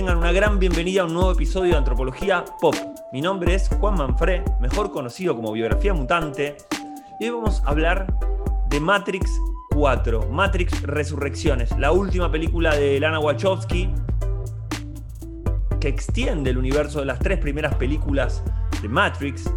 Tengan una gran bienvenida a un nuevo episodio de Antropología Pop. Mi nombre es Juan Manfré, mejor conocido como Biografía Mutante, y hoy vamos a hablar de Matrix 4, Matrix Resurrecciones, la última película de Lana Wachowski que extiende el universo de las tres primeras películas de Matrix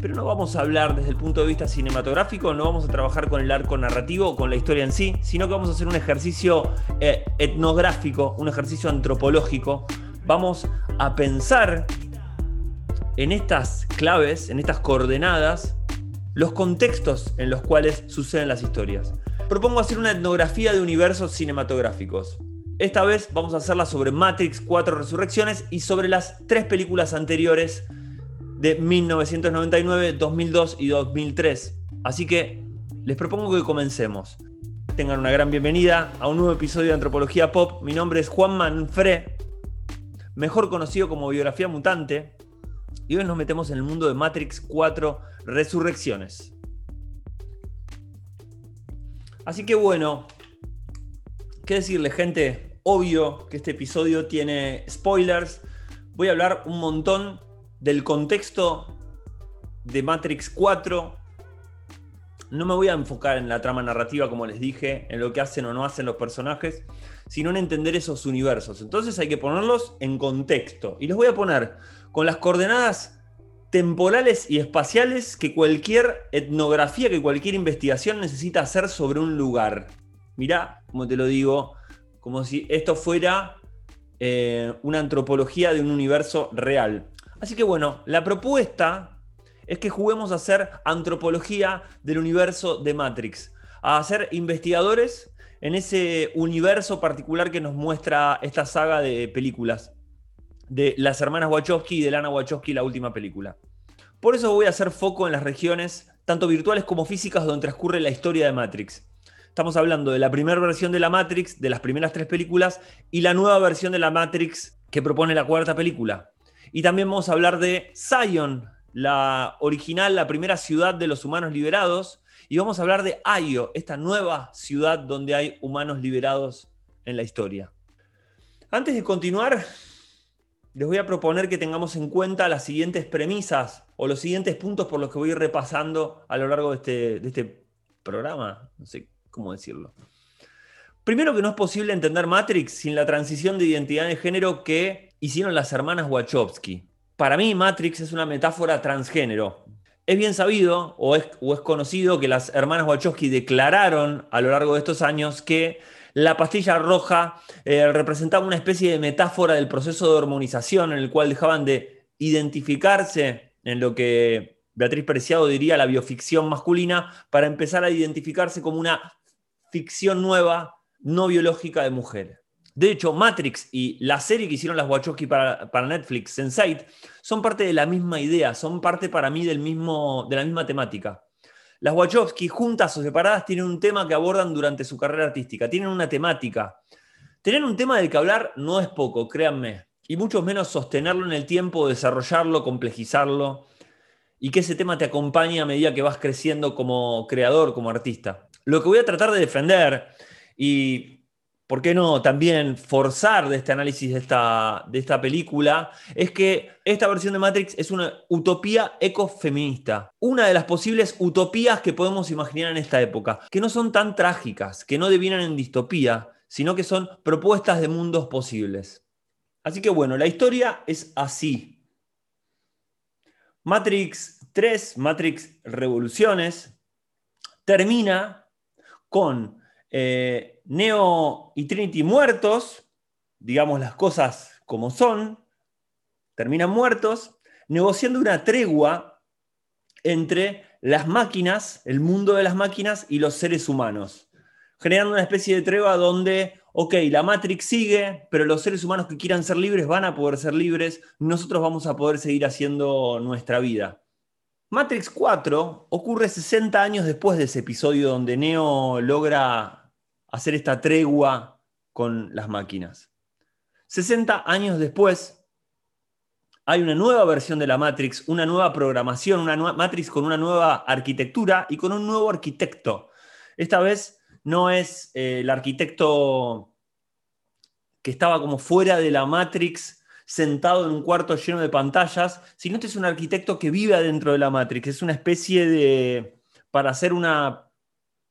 pero no vamos a hablar desde el punto de vista cinematográfico, no vamos a trabajar con el arco narrativo con la historia en sí, sino que vamos a hacer un ejercicio eh, etnográfico, un ejercicio antropológico. Vamos a pensar en estas claves, en estas coordenadas, los contextos en los cuales suceden las historias. Propongo hacer una etnografía de universos cinematográficos. Esta vez vamos a hacerla sobre Matrix 4 Resurrecciones y sobre las tres películas anteriores de 1999, 2002 y 2003. Así que les propongo que comencemos. Tengan una gran bienvenida a un nuevo episodio de Antropología Pop. Mi nombre es Juan Manfré, mejor conocido como Biografía Mutante, y hoy nos metemos en el mundo de Matrix 4 Resurrecciones. Así que bueno, ¿qué decirle gente? Obvio que este episodio tiene spoilers. Voy a hablar un montón del contexto de Matrix 4. No me voy a enfocar en la trama narrativa, como les dije, en lo que hacen o no hacen los personajes, sino en entender esos universos. Entonces hay que ponerlos en contexto. Y los voy a poner con las coordenadas temporales y espaciales que cualquier etnografía, que cualquier investigación necesita hacer sobre un lugar. Mirá, como te lo digo, como si esto fuera eh, una antropología de un universo real. Así que bueno, la propuesta es que juguemos a hacer antropología del universo de Matrix, a ser investigadores en ese universo particular que nos muestra esta saga de películas de las hermanas Wachowski y de Lana Wachowski, la última película. Por eso voy a hacer foco en las regiones, tanto virtuales como físicas, donde transcurre la historia de Matrix. Estamos hablando de la primera versión de la Matrix, de las primeras tres películas, y la nueva versión de la Matrix que propone la cuarta película. Y también vamos a hablar de Zion, la original, la primera ciudad de los humanos liberados. Y vamos a hablar de Ayo, esta nueva ciudad donde hay humanos liberados en la historia. Antes de continuar, les voy a proponer que tengamos en cuenta las siguientes premisas o los siguientes puntos por los que voy a ir repasando a lo largo de este, de este programa. No sé cómo decirlo. Primero que no es posible entender Matrix sin la transición de identidad de género que hicieron las hermanas Wachowski. Para mí, Matrix es una metáfora transgénero. Es bien sabido o es, conocido que las hermanas Wachowski declararon a lo largo de estos años que la pastilla roja eh, representaba una especie de metáfora del proceso de hormonización en el cual dejaban de identificarse en lo que Beatriz Preciado diría la bioficción masculina para empezar a identificarse como una ficción nueva, no biológica de mujeres. De hecho, Matrix y la serie que hicieron las Wachowski para, Netflix, Sense8, son parte de la misma idea, son parte para mí del mismo, de la misma temática. Las Wachowski, juntas o separadas, tienen un tema que abordan durante su carrera artística, tienen una temática. Tener un tema del que hablar no es poco, créanme, y mucho menos sostenerlo en el tiempo, desarrollarlo, complejizarlo, y que ese tema te acompañe a medida que vas creciendo como creador, como artista. Lo que voy a tratar de defender, y ¿por qué no también forzar de este análisis de esta, de esta película? Es que esta versión de Matrix es una utopía ecofeminista. Una de las posibles utopías que podemos imaginar en esta época, que no son tan trágicas, que no devienen en distopía, sino que son propuestas de mundos posibles. Así que bueno, la historia es así. Matrix 3, Matrix Revoluciones, termina con eh, Neo y Trinity muertos, digamos las cosas como son, terminan muertos, negociando una tregua entre las máquinas, el mundo de las máquinas y los seres humanos, generando una especie de tregua donde, ok, la Matrix sigue, pero los seres humanos que quieran ser libres van a poder ser libres, nosotros vamos a poder seguir haciendo nuestra vida. Matrix 4 ocurre 60 años después de ese episodio donde Neo logra hacer esta tregua con las máquinas. 60 años después, hay una nueva versión de la Matrix, una nueva programación, una nueva Matrix con una nueva arquitectura y con un nuevo arquitecto. Esta vez no es eh, el arquitecto que estaba como fuera de la Matrix, sentado en un cuarto lleno de pantallas, sino este es un arquitecto que vive adentro de la Matrix. Es una especie de, para hacer una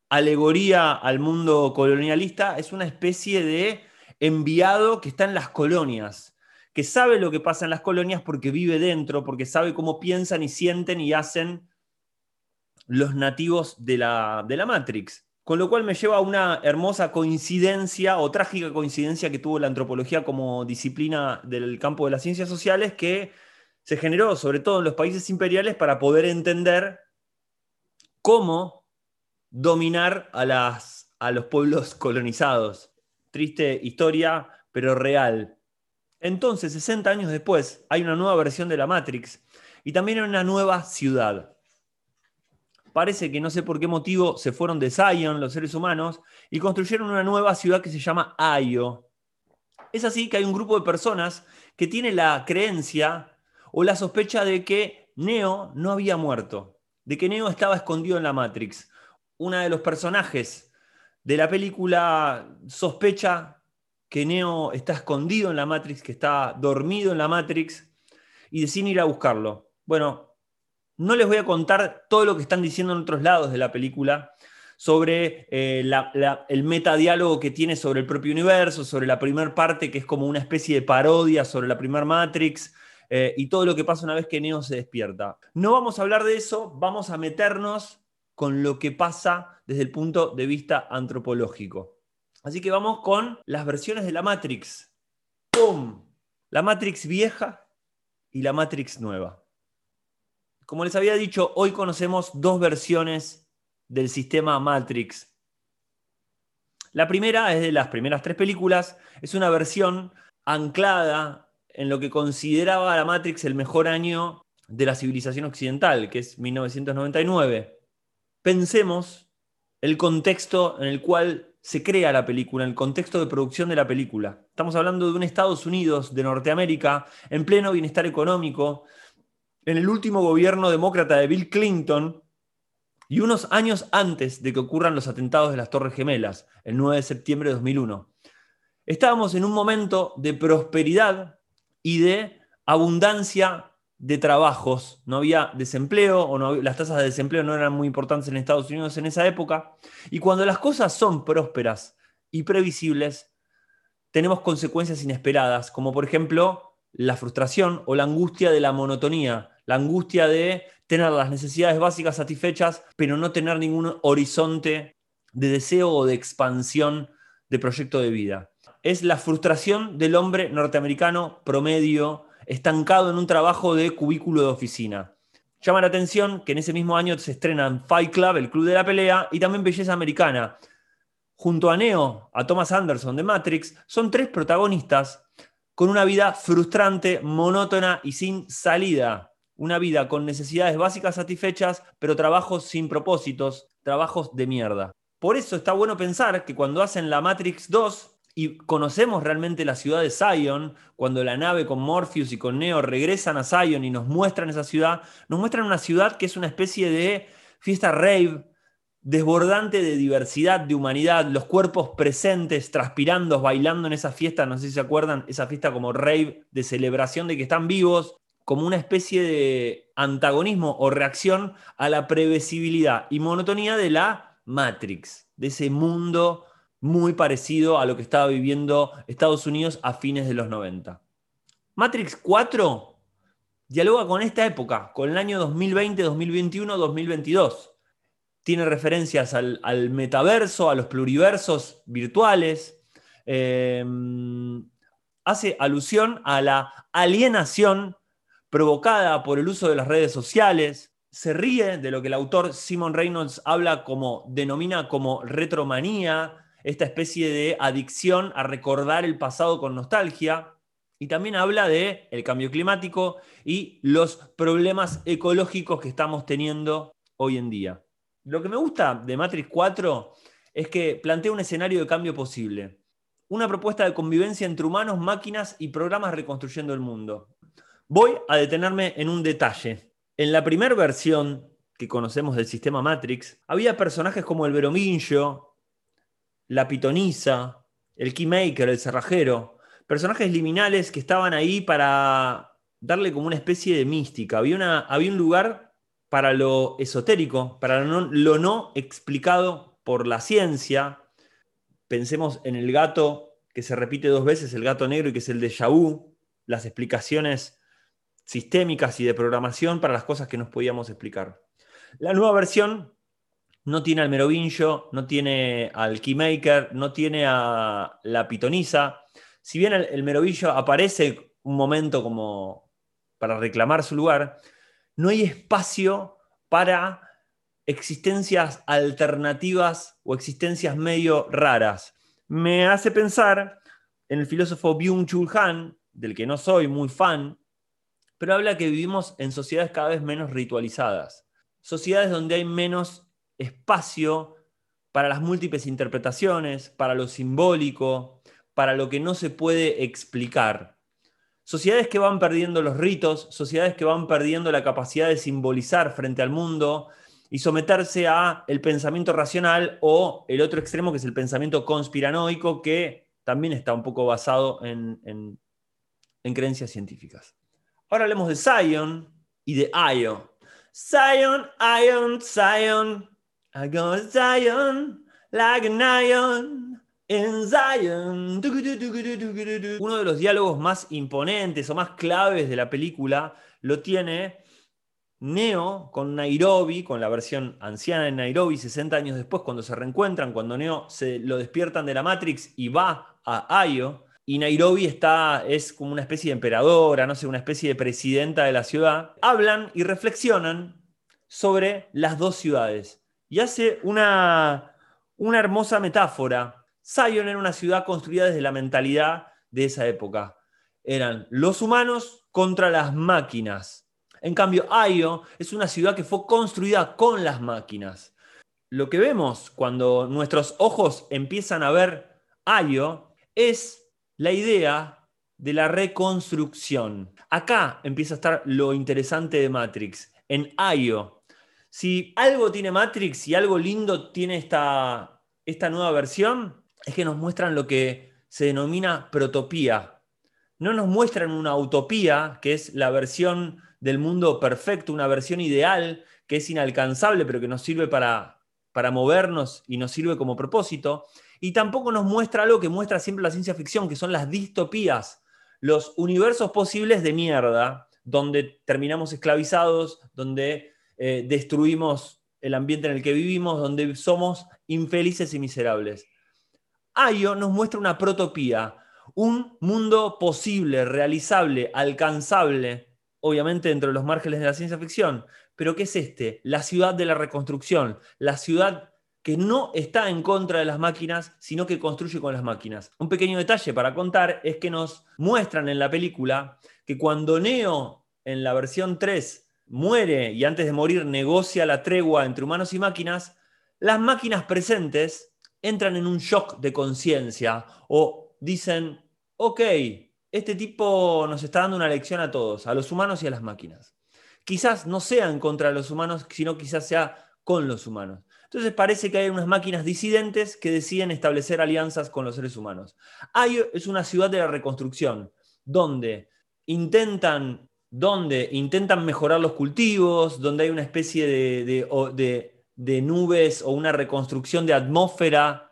alegoría al mundo colonialista, es una especie de enviado que está en las colonias, que sabe lo que pasa en las colonias porque vive dentro, porque sabe cómo piensan y sienten y hacen los nativos de la, de la Matrix. Con lo cual me lleva a una hermosa coincidencia o trágica coincidencia que tuvo la antropología como disciplina del campo de las ciencias sociales que se generó sobre todo en los países imperiales para poder entender cómo dominar a, las, a los pueblos colonizados. Triste historia, pero real. Entonces, 60 años después, hay una nueva versión de la Matrix y también una nueva ciudad parece que no sé por qué motivo se fueron de Zion los seres humanos y construyeron una nueva ciudad que se llama Ayo. Es así que hay un grupo de personas que tiene la creencia o la sospecha de que Neo no había muerto, de que Neo estaba escondido en la Matrix. Una de los personajes de la película sospecha que Neo está escondido en la Matrix, que está dormido en la Matrix y decide ir a buscarlo. Bueno, no les voy a contar todo lo que están diciendo en otros lados de la película sobre eh, el metadiálogo que tiene sobre el propio universo, sobre la primera parte que es como una especie de parodia sobre la primera Matrix eh, y todo lo que pasa una vez que Neo se despierta. No vamos a hablar de eso, vamos a meternos con lo que pasa desde el punto de vista antropológico. Así que vamos con las versiones de la Matrix. ¡Pum! La Matrix vieja y la Matrix nueva. Como les había dicho, hoy conocemos dos versiones del sistema Matrix. La primera es de las primeras tres películas, es una versión anclada en lo que consideraba la Matrix el mejor año de la civilización occidental, que es 1999. Pensemos el contexto en el cual se crea la película, el contexto de producción de la película. Estamos hablando de un Estados Unidos de Norteamérica en pleno bienestar económico, en el último gobierno demócrata de Bill Clinton y unos años antes de que ocurran los atentados de las Torres Gemelas, el 9 de septiembre de 2001. Estábamos en un momento de prosperidad y de abundancia de trabajos. No había desempleo, o las tasas de desempleo no eran muy importantes en Estados Unidos en esa época. Y cuando las cosas son prósperas y previsibles, tenemos consecuencias inesperadas, como por ejemplo la frustración o la angustia de la monotonía, la angustia de tener las necesidades básicas satisfechas, pero no tener ningún horizonte de deseo o de expansión de proyecto de vida. Es la frustración del hombre norteamericano promedio, estancado en un trabajo de cubículo de oficina. Llama la atención que en ese mismo año se estrenan Fight Club, el club de la pelea, y también Belleza Americana. Junto a Neo, a Thomas Anderson de Matrix, son tres protagonistas con una vida frustrante, monótona y sin salida una vida con necesidades básicas satisfechas, pero trabajos sin propósitos, trabajos de mierda. Por eso está bueno pensar que cuando hacen la Matrix 2 y conocemos realmente la ciudad de Zion, cuando la nave con Morpheus y con Neo regresan a Zion y nos muestran esa ciudad, nos muestran una ciudad que es una especie de fiesta rave, desbordante de diversidad, de humanidad, los cuerpos presentes, transpirando, bailando en esa fiesta, no sé si se acuerdan, esa fiesta como rave de celebración de que están vivos, como una especie de antagonismo o reacción a la previsibilidad y monotonía de la Matrix, de ese mundo muy parecido a lo que estaba viviendo Estados Unidos a fines de los 90. Matrix 4 dialoga con esta época, con el año 2020, 2021, 2022. Tiene referencias al, metaverso, a los pluriversos virtuales. Eh, hace alusión a la alienación provocada por el uso de las redes sociales, se ríe de lo que el autor Simon Reynolds habla como, denomina como retromanía, esta especie de adicción a recordar el pasado con nostalgia, y también habla de el cambio climático y los problemas ecológicos que estamos teniendo hoy en día. Lo que me gusta de Matrix 4 es que plantea un escenario de cambio posible, una propuesta de convivencia entre humanos, máquinas y programas reconstruyendo el mundo. Voy a detenerme en un detalle. En la primera versión que conocemos del sistema Matrix, había personajes como el Veromingio, la pitonisa, el Keymaker, el cerrajero, personajes liminales que estaban ahí para darle como una especie de mística. Había, una, había un lugar para lo esotérico, para lo no, explicado por la ciencia. Pensemos en el gato que se repite dos veces, el gato negro, y que es el de vu, las explicaciones sistémicas y de programación para las cosas que nos podíamos explicar. La nueva versión no tiene al Merovingio, no tiene al Keymaker, no tiene a la Pitonisa. Si bien el, Merovingo aparece un momento como para reclamar su lugar, no hay espacio para existencias alternativas o existencias medio raras. Me hace pensar en el filósofo Byung-Chul Han, del que no soy muy fan, pero habla que vivimos en sociedades cada vez menos ritualizadas, sociedades donde hay menos espacio para las múltiples interpretaciones, para lo simbólico, para lo que no se puede explicar. Sociedades que van perdiendo los ritos, sociedades que van perdiendo la capacidad de simbolizar frente al mundo y someterse a el pensamiento racional o el otro extremo que es el pensamiento conspiranoico que también está un poco basado en, en creencias científicas. Ahora hablemos de Zion y de Io. Zion, Ion, Zion. I go Zion like Zion. Uno de los diálogos más imponentes o más claves de la película lo tiene Neo con Nairobi, con la versión anciana de Nairobi, 60 años después, cuando se reencuentran, cuando Neo se lo despiertan de la Matrix y va a Io y Nairobi está, es como una especie de emperadora, no sé, una especie de presidenta de la ciudad, hablan y reflexionan sobre las dos ciudades. Y hace una, una hermosa metáfora. Zion era una ciudad construida desde la mentalidad de esa época. Eran los humanos contra las máquinas. En cambio, Ayo es una ciudad que fue construida con las máquinas. Lo que vemos cuando nuestros ojos empiezan a ver Ayo es la idea de la reconstrucción. Acá empieza a estar lo interesante de Matrix, en IO. Si algo tiene Matrix y algo lindo tiene esta, esta nueva versión, es que nos muestran lo que se denomina protopía. No nos muestran una utopía, que es la versión del mundo perfecto, una versión ideal que es inalcanzable, pero que nos sirve para, para movernos y nos sirve como propósito, y tampoco nos muestra algo que muestra siempre la ciencia ficción, que son las distopías, los universos posibles de mierda, donde terminamos esclavizados, donde eh, destruimos el ambiente en el que vivimos, donde somos infelices y miserables. Ayo nos muestra una protopía, un mundo posible, realizable, alcanzable, obviamente dentro de los márgenes de la ciencia ficción. Pero ¿qué es este? La ciudad de la reconstrucción, la ciudad que no está en contra de las máquinas, sino que construye con las máquinas. Un pequeño detalle para contar es que nos muestran en la película que cuando Neo en la versión 3 muere y antes de morir negocia la tregua entre humanos y máquinas, las máquinas presentes entran en un shock de conciencia o dicen, ok, este tipo nos está dando una lección a todos, a los humanos y a las máquinas. Quizás no sea en contra los humanos, sino quizás sea con los humanos. Entonces parece que hay unas máquinas disidentes que deciden establecer alianzas con los seres humanos. Hay es una ciudad de la reconstrucción, donde intentan, donde intentan mejorar los cultivos, donde hay una especie de, de nubes o una reconstrucción de atmósfera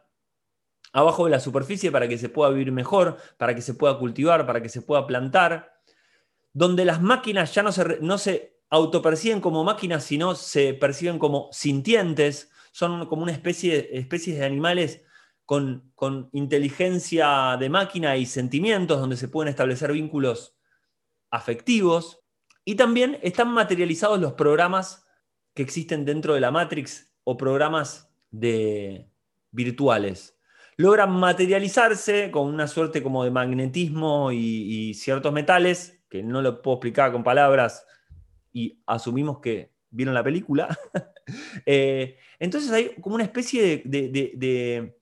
abajo de la superficie para que se pueda vivir mejor, para que se pueda cultivar, para que se pueda plantar, donde las máquinas ya no se, no se autoperciben como máquinas, sino se perciben como sintientes, son como una especie, especies de animales con, inteligencia de máquina y sentimientos, donde se pueden establecer vínculos afectivos. Y también están materializados los programas que existen dentro de la Matrix o programas de, virtuales. Logran materializarse con una suerte como de magnetismo y, ciertos metales, que no lo puedo explicar con palabras, y asumimos que vieron la película. Eh, entonces hay como una especie de,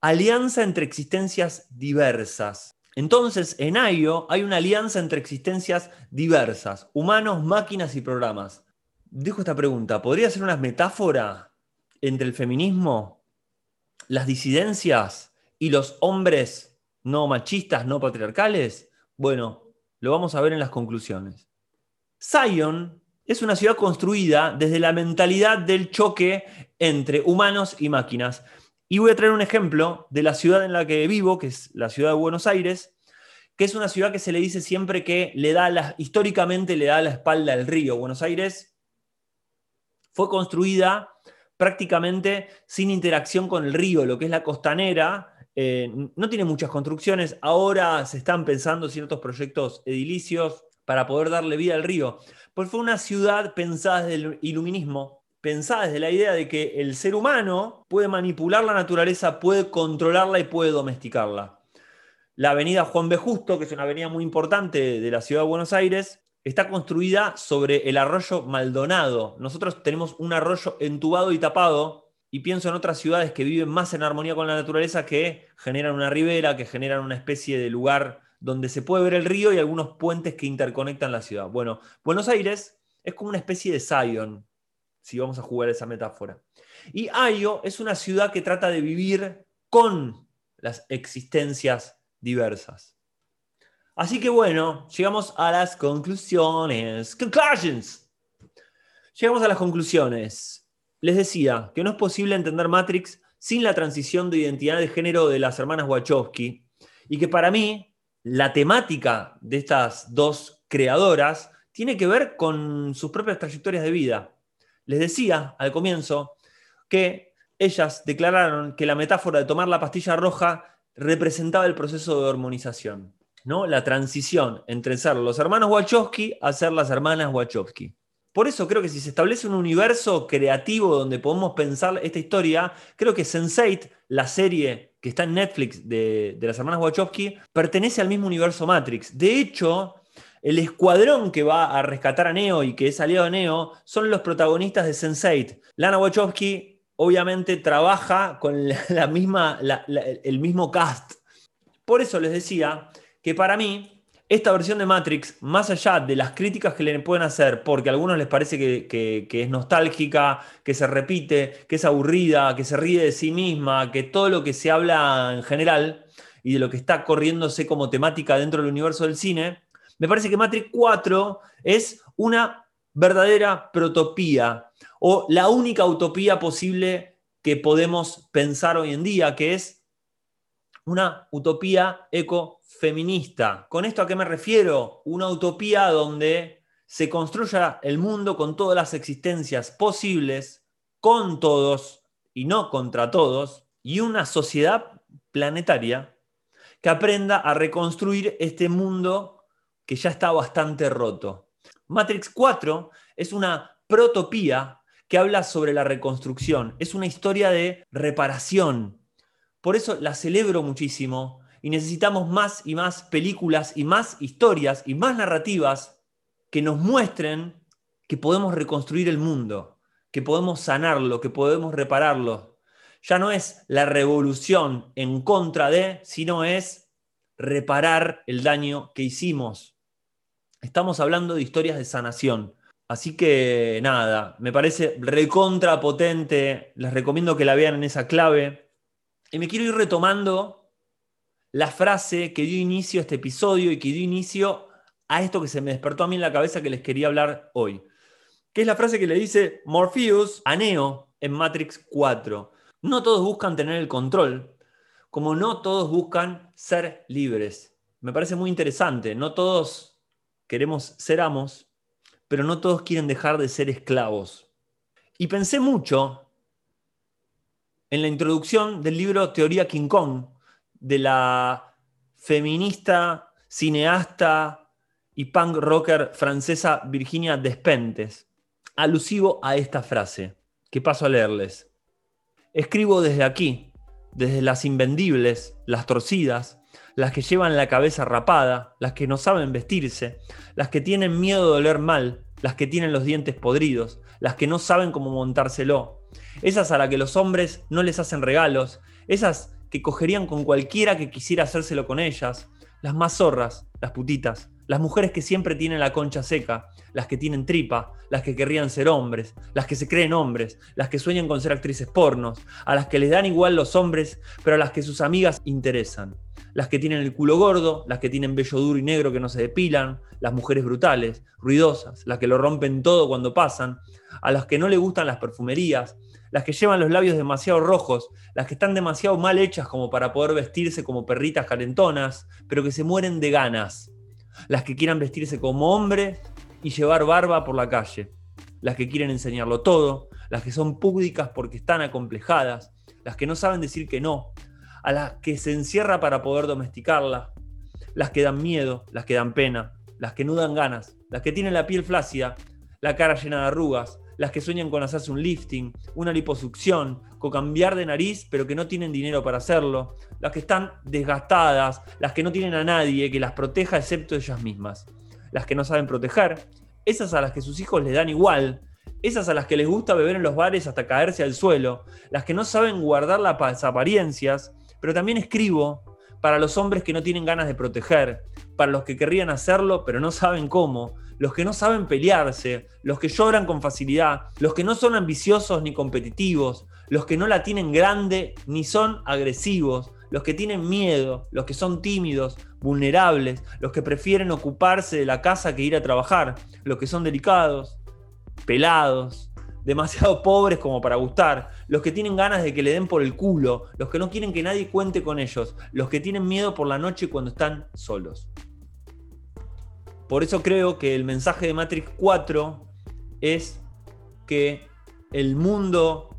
alianza entre existencias diversas. Entonces, en IO hay una alianza entre existencias diversas, humanos, máquinas y programas. Dejo esta pregunta, ¿podría ser una metáfora entre el feminismo, las disidencias y los hombres no machistas, no patriarcales? Bueno, lo vamos a ver en las conclusiones. Zion es una ciudad construida desde la mentalidad del choque entre humanos y máquinas. Y voy a traer un ejemplo de la ciudad en la que vivo, que es la ciudad de Buenos Aires, que es una ciudad que se le dice siempre que le da históricamente le da la espalda al río. Buenos Aires fue construida prácticamente sin interacción con el río, lo que es la costanera. Eh, no tiene muchas construcciones. Ahora se están pensando ciertos proyectos edilicios para poder darle vida al río. Pues fue una ciudad pensada desde el iluminismo, pensada desde la idea de que el ser humano puede manipular la naturaleza, puede controlarla y puede domesticarla. La avenida Juan B. Justo, que es una avenida muy importante de la ciudad de Buenos Aires, está construida sobre el arroyo Maldonado. Nosotros tenemos un arroyo entubado y tapado, y pienso en otras ciudades que viven más en armonía con la naturaleza, que generan una ribera, que generan una especie de lugar donde se puede ver el río y algunos puentes que interconectan la ciudad. Bueno, Buenos Aires es como una especie de Zion, si vamos a jugar esa metáfora. Y Ayo es una ciudad que trata de vivir con las existencias diversas. Así que bueno, llegamos a las conclusiones. Conclusions. Llegamos a las conclusiones. Les decía que no es posible entender Matrix sin la transición de identidad de género de las hermanas Wachowski y que para mí la temática de estas dos creadoras tiene que ver con sus propias trayectorias de vida. Les decía al comienzo que ellas declararon que la metáfora de tomar la pastilla roja representaba el proceso de hormonización, ¿no? la transición entre ser los hermanos Wachowski a ser las hermanas Wachowski. Por eso creo que si se establece un universo creativo donde podemos pensar esta historia, creo que Sense8, la serie que está en Netflix de, las hermanas Wachowski, pertenece al mismo universo Matrix. De hecho, el escuadrón que va a rescatar a Neo y que es aliado de Neo son los protagonistas de Sense8. Lana Wachowski obviamente trabaja con la, misma, el mismo cast. Por eso les decía que para mí esta versión de Matrix, más allá de las críticas que le pueden hacer, porque a algunos les parece que, es nostálgica, que se repite, que es aburrida, que se ríe de sí misma, que todo lo que se habla en general y de lo que está corriéndose como temática dentro del universo del cine, me parece que Matrix 4 es una verdadera protopía o la única utopía posible que podemos pensar hoy en día, que es una utopía ecofeminista. ¿Con esto a qué me refiero? Una utopía donde se construya el mundo con todas las existencias posibles, con todos y no contra todos, y una sociedad planetaria que aprenda a reconstruir este mundo que ya está bastante roto. Matrix 4 es una protopía que habla sobre la reconstrucción, es una historia de reparación. Por eso la celebro muchísimo y necesitamos más y más películas y más historias y más narrativas que nos muestren que podemos reconstruir el mundo, que podemos sanarlo, que podemos repararlo. Ya no es la revolución en contra de, sino es reparar el daño que hicimos. Estamos hablando de historias de sanación. Así que nada, me parece recontra potente. Les recomiendo que la vean en esa clave. Y me quiero ir retomando la frase que dio inicio a este episodio y que dio inicio a esto que se me despertó a mí en la cabeza que les quería hablar hoy. Que es la frase que le dice Morpheus a Neo en Matrix 4. No todos buscan tener el control, como no todos buscan ser libres. Me parece muy interesante. No todos queremos ser amos, pero no todos quieren dejar de ser esclavos. Y pensé mucho en la introducción del libro Teoría King Kong, de la feminista, cineasta y punk rocker francesa Virginia Despentes, alusivo a esta frase, que paso a leerles. Escribo desde aquí, desde las invendibles, las torcidas, las que llevan la cabeza rapada, las que no saben vestirse, las que tienen miedo de oler mal, las que tienen los dientes podridos, las que no saben cómo montárselo, esas a las que los hombres no les hacen regalos, esas que cogerían con cualquiera que quisiera hacérselo con ellas, las más zorras, las putitas, las mujeres que siempre tienen la concha seca, las que tienen tripa, las que querrían ser hombres, las que se creen hombres, las que sueñan con ser actrices pornos, a las que les dan igual los hombres, pero a las que sus amigas interesan las que tienen el culo gordo, las que tienen vello duro y negro que no se depilan, las mujeres brutales, ruidosas, las que lo rompen todo cuando pasan, a las que no le gustan las perfumerías, las que llevan los labios demasiado rojos, las que están demasiado mal hechas como para poder vestirse como perritas calentonas, pero que se mueren de ganas, las que quieran vestirse como hombre y llevar barba por la calle, las que quieren enseñarlo todo, las que son púdicas porque están acomplejadas, las que no saben decir que no, a las que se encierra para poder domesticarla, las que dan miedo, las que dan pena, las que no dan ganas, las que tienen la piel flácida, la cara llena de arrugas, las que sueñan con hacerse un lifting, una liposucción, con cambiar de nariz, pero que no tienen dinero para hacerlo, las que están desgastadas, las que no tienen a nadie que las proteja excepto ellas mismas, las que no saben proteger, esas a las que sus hijos les dan igual, esas a las que les gusta beber en los bares hasta caerse al suelo, las que no saben guardar las apariencias, pero también escribo para los hombres que no tienen ganas de proteger, para los que querrían hacerlo pero no saben cómo, los que no saben pelearse, los que lloran con facilidad, los que no son ambiciosos ni competitivos, los que no la tienen grande ni son agresivos, los que tienen miedo, los que son tímidos, vulnerables, los que prefieren ocuparse de la casa que ir a trabajar, los que son delicados, pelados, demasiado pobres como para gustar, los que tienen ganas de que le den por el culo, los que no quieren que nadie cuente con ellos, los que tienen miedo por la noche cuando están solos. Por eso creo que el mensaje de Matrix 4 es que el mundo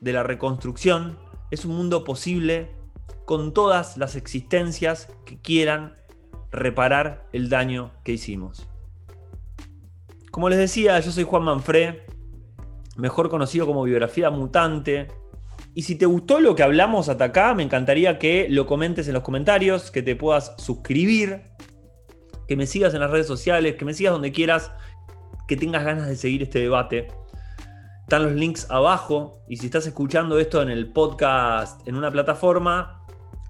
de la reconstrucción es un mundo posible con todas las existencias que quieran reparar el daño que hicimos. Como les decía, yo soy Juan Manfré, mejor conocido como Biografía Mutante. Y si te gustó lo que hablamos hasta acá, me encantaría que lo comentes en los comentarios, que te puedas suscribir, que me sigas en las redes sociales, que me sigas donde quieras, que tengas ganas de seguir este debate. Están los links abajo y si estás escuchando esto en el podcast en una plataforma,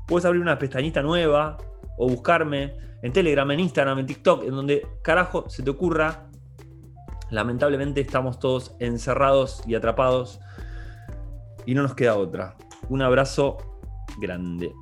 puedes abrir una pestañita nueva o buscarme en Telegram, en Instagram, en TikTok, en donde carajo se te ocurra Lamentablemente estamos todos encerrados y atrapados y no nos queda otra. Un abrazo grande.